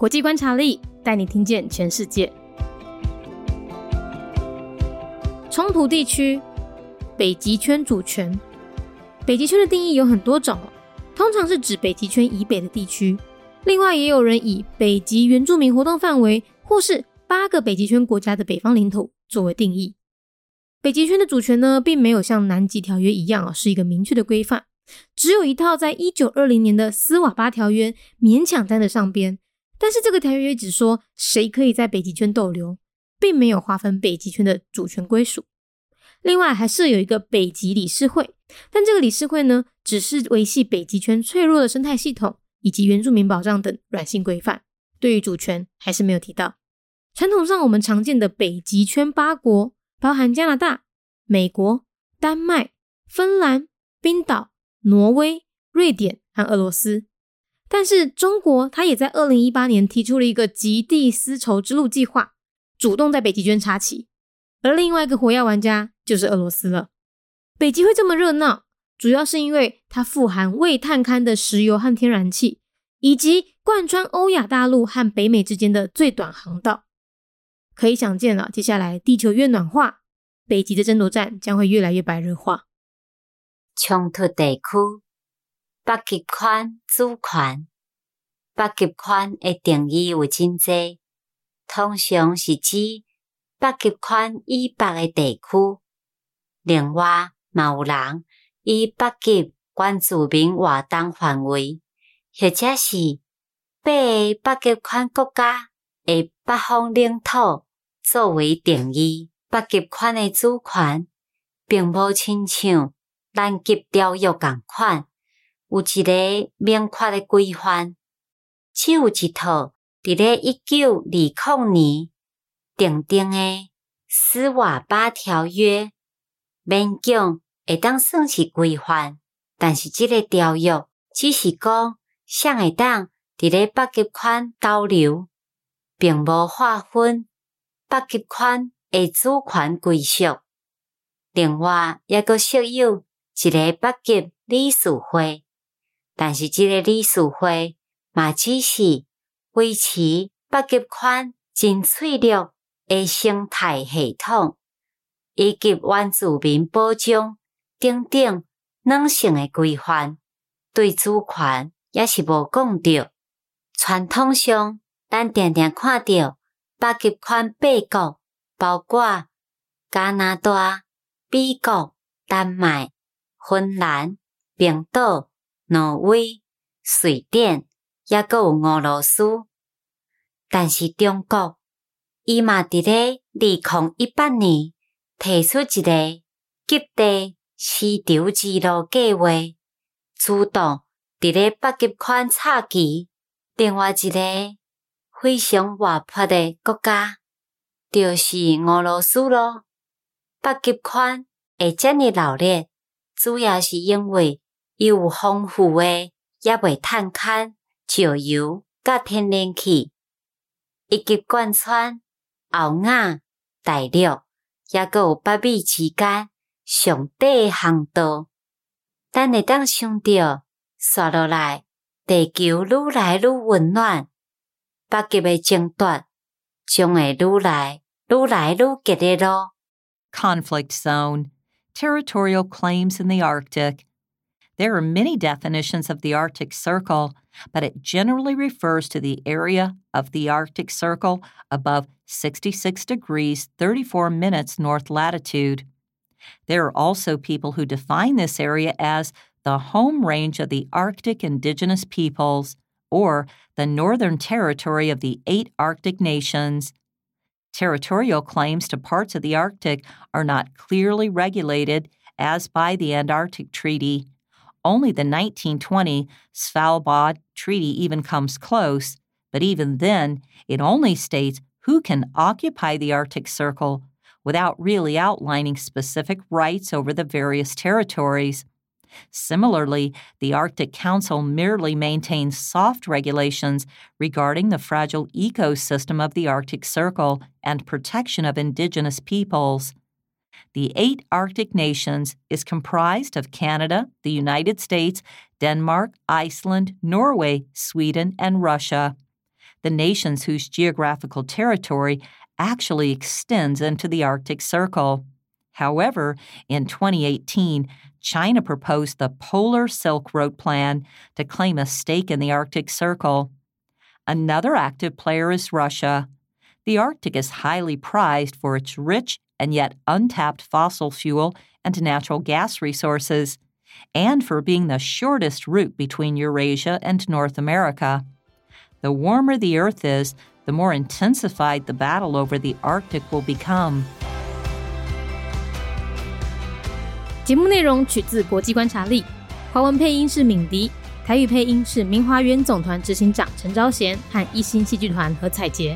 国际观察力带你听见全世界。冲突地区，北极圈主权。北极圈的定义有很多种，通常是指北极圈以北的地区。另外，也有人以北极原住民活动范围，或是八个北极圈国家的北方领土作为定义。北极圈的主权呢，并没有像南极条约一样啊，是一个明确的规范，只有一套在一九二零年的斯瓦巴条约勉强沾得上边。但是这个条约只说谁可以在北极圈逗留，并没有划分北极圈的主权归属。另外还设有一个北极理事会，但这个理事会呢，只是维系北极圈脆弱的生态系统以及原住民保障等软性规范，对于主权还是没有提到。传统上我们常见的北极圈八国，包含加拿大、美国、丹麦、芬兰、冰岛、挪威、瑞典和俄罗斯。但是中国，它也在二零一八年提出了一个极地丝绸之路计划，主动在北极圈插旗。而另外一个火药玩家就是俄罗斯了。北极会这么热闹，主要是因为它富含未探勘的石油和天然气，以及贯穿欧亚大陆和北美之间的最短航道。可以想见了，接下来地球越暖化，北极的争夺战将会越来越白热化。冲突地区。北极圈主权，北极圈的定义有真济，通常是指北极圈以北的地区。另外，嘛有人以北极原住民活动范围，或者是北北极圈国家的北方领土作为定义。北极圈的主权，并无亲像南极条约共款。有一个明确的规范，只有一套伫咧一九二零年订定的斯瓦巴条约，勉强会当算是规范。但是即个条约只是讲，谁会当伫咧北极圈逗留，并无划分北极圈的主权归属。另外，也阁设有一个北极理事会。但是，这个理事会嘛，只是维持北极圈真脆弱的生态系统，以及原住民保障等等软性诶规范，对主权也是无讲到。传统上，咱常常看到北极圈八国，包括加拿大、美国、丹麦、芬兰、冰岛。挪威、瑞典，也阁有俄罗斯，但是中国伊嘛伫咧二零一八年提出一个极地丝绸之路计划，主动伫咧北极圈插旗。另外一个非常活泼的国家，就是俄罗斯咯。北极圈会遮尔热烈，主要是因为。伊有丰富诶，也未探勘石油甲天然气，以及贯穿欧亚大陆，也阁有北美之间上短诶航道。咱会当想着，刷落来，地球愈来愈温暖，北极诶争夺将会愈来愈来愈激烈咯。Conflict zone, territorial claims in the Arctic. There are many definitions of the Arctic Circle, but it generally refers to the area of the Arctic Circle above 66 degrees 34 minutes north latitude. There are also people who define this area as the home range of the Arctic indigenous peoples, or the Northern Territory of the eight Arctic nations. Territorial claims to parts of the Arctic are not clearly regulated as by the Antarctic Treaty. Only the 1920 Svalbard Treaty even comes close, but even then, it only states who can occupy the Arctic Circle without really outlining specific rights over the various territories. Similarly, the Arctic Council merely maintains soft regulations regarding the fragile ecosystem of the Arctic Circle and protection of indigenous peoples. The eight Arctic nations is comprised of Canada, the United States, Denmark, Iceland, Norway, Sweden, and Russia. the nations whose geographical territory actually extends into the Arctic Circle. However, in 2018, China proposed the Polar Silk Road Plan to claim a stake in the Arctic Circle. Another active player is Russia. The Arctic is highly prized for its rich and yet untapped fossil fuel and natural gas resources, and for being the shortest route between Eurasia and North America. The warmer the Earth is, the more intensified the battle over the Arctic will become. 节目内容取自国际观察力，华文配音是敏迪，台语配音是明华园总团执行长陈昭贤和一星戏剧团何彩杰，